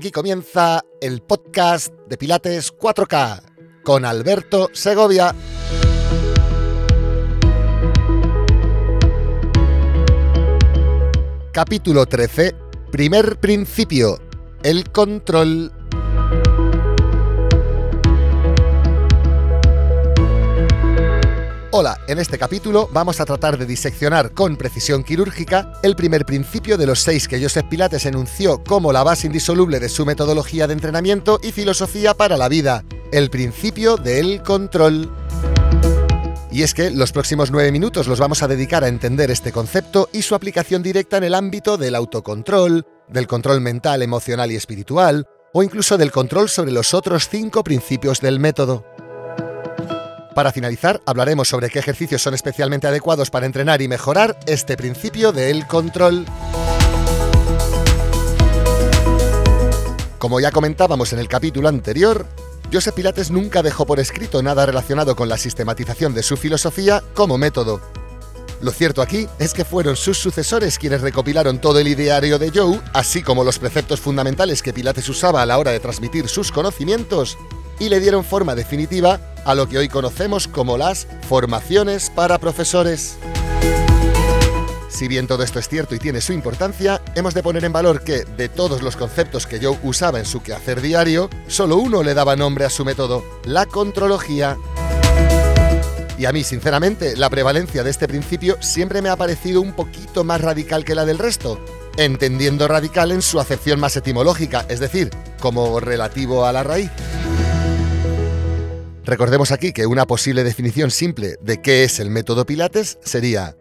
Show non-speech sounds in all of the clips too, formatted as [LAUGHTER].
Aquí comienza el podcast de Pilates 4K con Alberto Segovia. Capítulo 13. Primer principio. El control Hola, en este capítulo vamos a tratar de diseccionar con precisión quirúrgica el primer principio de los seis que Joseph Pilates enunció como la base indisoluble de su metodología de entrenamiento y filosofía para la vida, el principio del control. Y es que los próximos nueve minutos los vamos a dedicar a entender este concepto y su aplicación directa en el ámbito del autocontrol, del control mental, emocional y espiritual, o incluso del control sobre los otros cinco principios del método. Para finalizar, hablaremos sobre qué ejercicios son especialmente adecuados para entrenar y mejorar este principio del control. Como ya comentábamos en el capítulo anterior, Joseph Pilates nunca dejó por escrito nada relacionado con la sistematización de su filosofía como método. Lo cierto aquí es que fueron sus sucesores quienes recopilaron todo el ideario de Joe, así como los preceptos fundamentales que Pilates usaba a la hora de transmitir sus conocimientos, y le dieron forma definitiva a lo que hoy conocemos como las formaciones para profesores. Si bien todo esto es cierto y tiene su importancia, hemos de poner en valor que, de todos los conceptos que Joe usaba en su quehacer diario, solo uno le daba nombre a su método, la contrología. Y a mí, sinceramente, la prevalencia de este principio siempre me ha parecido un poquito más radical que la del resto, entendiendo radical en su acepción más etimológica, es decir, como relativo a la raíz. Recordemos aquí que una posible definición simple de qué es el método Pilates sería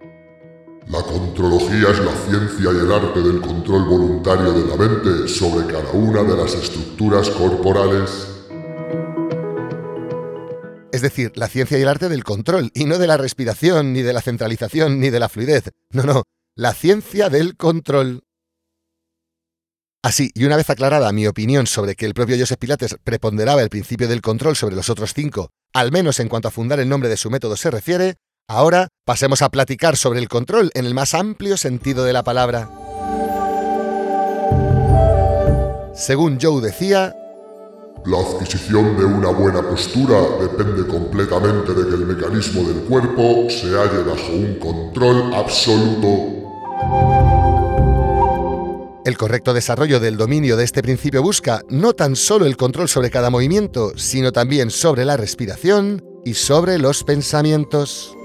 La contrología es la ciencia y el arte del control voluntario de la mente sobre cada una de las estructuras corporales. Es decir, la ciencia y el arte del control, y no de la respiración, ni de la centralización, ni de la fluidez. No, no, la ciencia del control. Así, y una vez aclarada mi opinión sobre que el propio Joseph Pilates preponderaba el principio del control sobre los otros cinco, al menos en cuanto a fundar el nombre de su método se refiere, ahora pasemos a platicar sobre el control en el más amplio sentido de la palabra. Según Joe decía, la adquisición de una buena postura depende completamente de que el mecanismo del cuerpo se halle bajo un control absoluto. El correcto desarrollo del dominio de este principio busca no tan solo el control sobre cada movimiento, sino también sobre la respiración y sobre los pensamientos.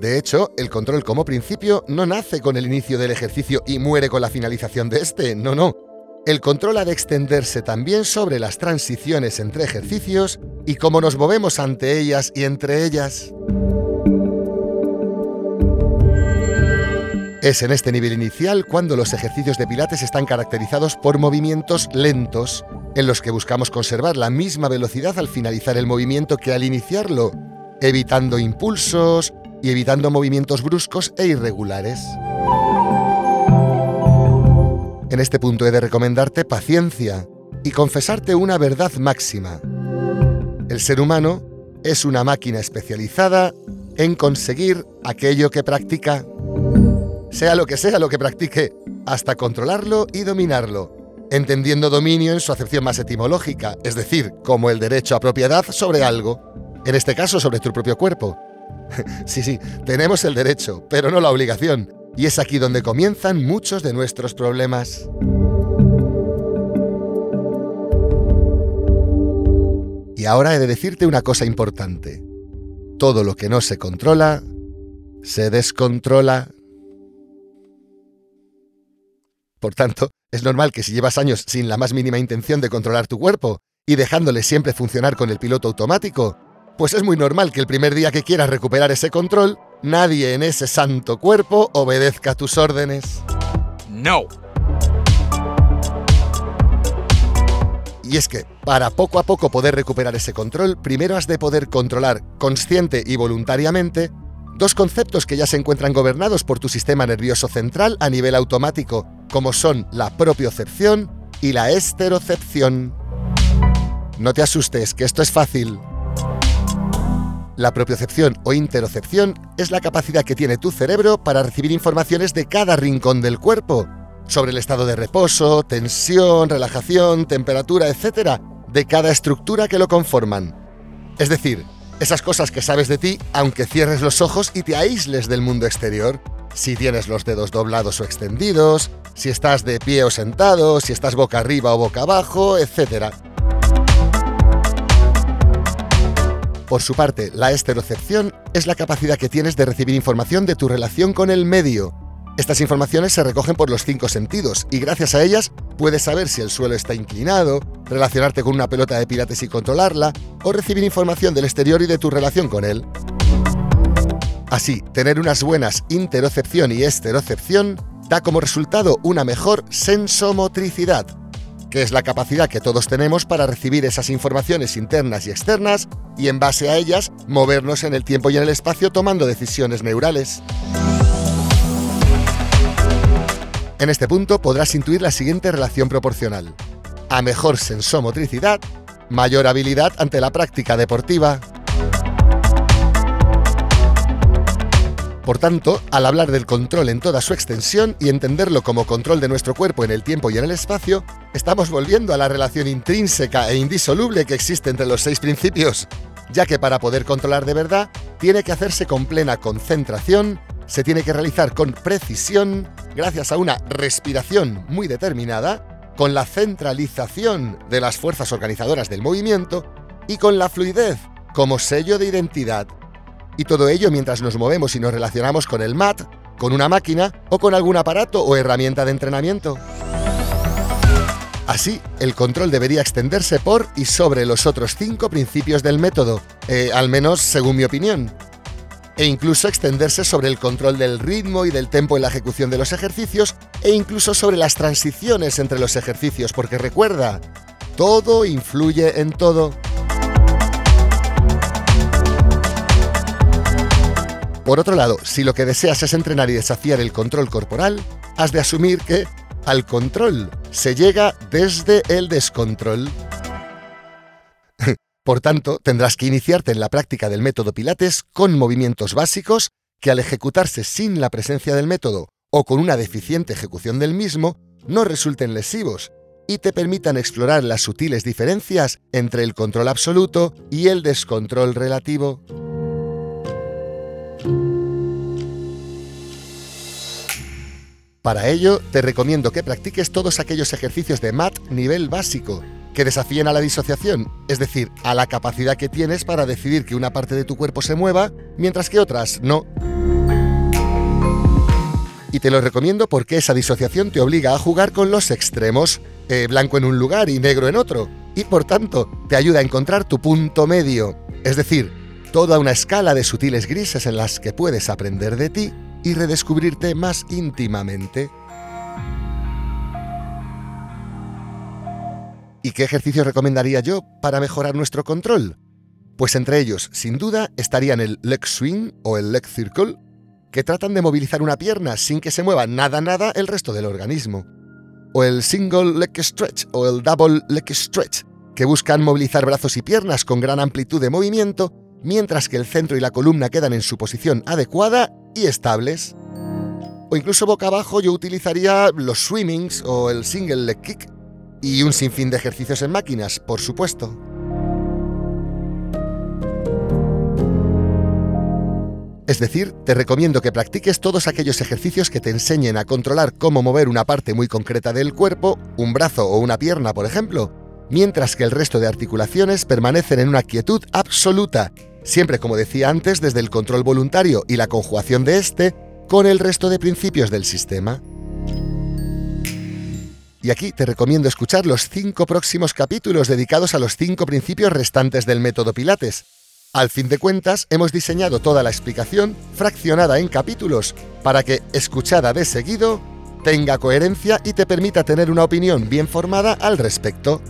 De hecho, el control como principio no nace con el inicio del ejercicio y muere con la finalización de este, no, no. El control ha de extenderse también sobre las transiciones entre ejercicios y cómo nos movemos ante ellas y entre ellas. Es en este nivel inicial cuando los ejercicios de Pilates están caracterizados por movimientos lentos, en los que buscamos conservar la misma velocidad al finalizar el movimiento que al iniciarlo, evitando impulsos y evitando movimientos bruscos e irregulares. En este punto he de recomendarte paciencia y confesarte una verdad máxima. El ser humano es una máquina especializada en conseguir aquello que practica sea lo que sea lo que practique, hasta controlarlo y dominarlo, entendiendo dominio en su acepción más etimológica, es decir, como el derecho a propiedad sobre algo, en este caso sobre tu propio cuerpo. [LAUGHS] sí, sí, tenemos el derecho, pero no la obligación, y es aquí donde comienzan muchos de nuestros problemas. Y ahora he de decirte una cosa importante. Todo lo que no se controla, se descontrola. Por tanto, es normal que si llevas años sin la más mínima intención de controlar tu cuerpo y dejándole siempre funcionar con el piloto automático, pues es muy normal que el primer día que quieras recuperar ese control, nadie en ese santo cuerpo obedezca tus órdenes. No. Y es que, para poco a poco poder recuperar ese control, primero has de poder controlar consciente y voluntariamente dos conceptos que ya se encuentran gobernados por tu sistema nervioso central a nivel automático, como son la propiocepción y la esterocepción. No te asustes, que esto es fácil. La propiocepción o interocepción es la capacidad que tiene tu cerebro para recibir informaciones de cada rincón del cuerpo, sobre el estado de reposo, tensión, relajación, temperatura, etc., de cada estructura que lo conforman. Es decir, esas cosas que sabes de ti aunque cierres los ojos y te aísles del mundo exterior. Si tienes los dedos doblados o extendidos, si estás de pie o sentado, si estás boca arriba o boca abajo, etc. Por su parte, la esterocepción es la capacidad que tienes de recibir información de tu relación con el medio. Estas informaciones se recogen por los cinco sentidos y gracias a ellas puedes saber si el suelo está inclinado, relacionarte con una pelota de pilates y controlarla, o recibir información del exterior y de tu relación con él. Así, tener unas buenas interocepción y esterocepción da como resultado una mejor sensomotricidad, que es la capacidad que todos tenemos para recibir esas informaciones internas y externas y en base a ellas movernos en el tiempo y en el espacio tomando decisiones neurales. En este punto podrás intuir la siguiente relación proporcional. A mejor sensomotricidad, mayor habilidad ante la práctica deportiva. Por tanto, al hablar del control en toda su extensión y entenderlo como control de nuestro cuerpo en el tiempo y en el espacio, estamos volviendo a la relación intrínseca e indisoluble que existe entre los seis principios, ya que para poder controlar de verdad, tiene que hacerse con plena concentración, se tiene que realizar con precisión, gracias a una respiración muy determinada, con la centralización de las fuerzas organizadoras del movimiento y con la fluidez como sello de identidad y todo ello mientras nos movemos y nos relacionamos con el mat, con una máquina o con algún aparato o herramienta de entrenamiento. Así, el control debería extenderse por y sobre los otros cinco principios del método, eh, al menos según mi opinión. E incluso extenderse sobre el control del ritmo y del tempo en la ejecución de los ejercicios, e incluso sobre las transiciones entre los ejercicios, porque recuerda, todo influye en todo. Por otro lado, si lo que deseas es entrenar y desafiar el control corporal, has de asumir que al control se llega desde el descontrol. Por tanto, tendrás que iniciarte en la práctica del método Pilates con movimientos básicos que al ejecutarse sin la presencia del método o con una deficiente ejecución del mismo, no resulten lesivos y te permitan explorar las sutiles diferencias entre el control absoluto y el descontrol relativo. Para ello, te recomiendo que practiques todos aquellos ejercicios de MAT nivel básico, que desafíen a la disociación, es decir, a la capacidad que tienes para decidir que una parte de tu cuerpo se mueva, mientras que otras no. Y te lo recomiendo porque esa disociación te obliga a jugar con los extremos, eh, blanco en un lugar y negro en otro, y por tanto te ayuda a encontrar tu punto medio, es decir, toda una escala de sutiles grises en las que puedes aprender de ti y redescubrirte más íntimamente. ¿Y qué ejercicios recomendaría yo para mejorar nuestro control? Pues entre ellos, sin duda, estarían el leg swing o el leg circle, que tratan de movilizar una pierna sin que se mueva nada nada el resto del organismo. O el single leg stretch o el double leg stretch, que buscan movilizar brazos y piernas con gran amplitud de movimiento, mientras que el centro y la columna quedan en su posición adecuada y estables. O incluso boca abajo yo utilizaría los swimmings o el single leg kick y un sinfín de ejercicios en máquinas, por supuesto. Es decir, te recomiendo que practiques todos aquellos ejercicios que te enseñen a controlar cómo mover una parte muy concreta del cuerpo, un brazo o una pierna, por ejemplo, mientras que el resto de articulaciones permanecen en una quietud absoluta siempre como decía antes desde el control voluntario y la conjugación de este con el resto de principios del sistema. Y aquí te recomiendo escuchar los cinco próximos capítulos dedicados a los cinco principios restantes del método Pilates. Al fin de cuentas, hemos diseñado toda la explicación fraccionada en capítulos para que, escuchada de seguido, tenga coherencia y te permita tener una opinión bien formada al respecto.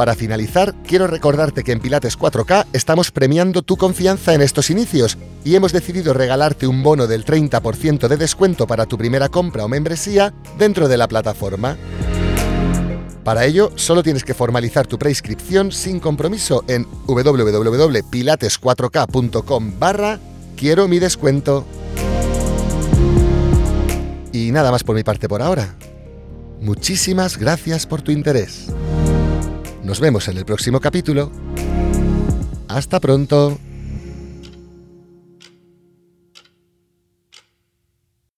Para finalizar, quiero recordarte que en Pilates 4K estamos premiando tu confianza en estos inicios y hemos decidido regalarte un bono del 30% de descuento para tu primera compra o membresía dentro de la plataforma. Para ello, solo tienes que formalizar tu preinscripción sin compromiso en www.pilates4k.com barra quiero mi descuento. Y nada más por mi parte por ahora. Muchísimas gracias por tu interés. Nos vemos en el próximo capítulo. Hasta pronto.